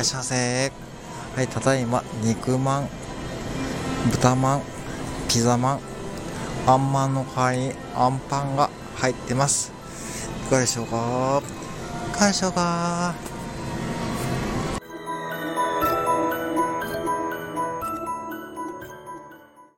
らっしゃいませ。はいただいま肉まん豚まんピザまんあんまんの代わりにあんパンが入ってます。いかがでしょうか？いかがでしょうか？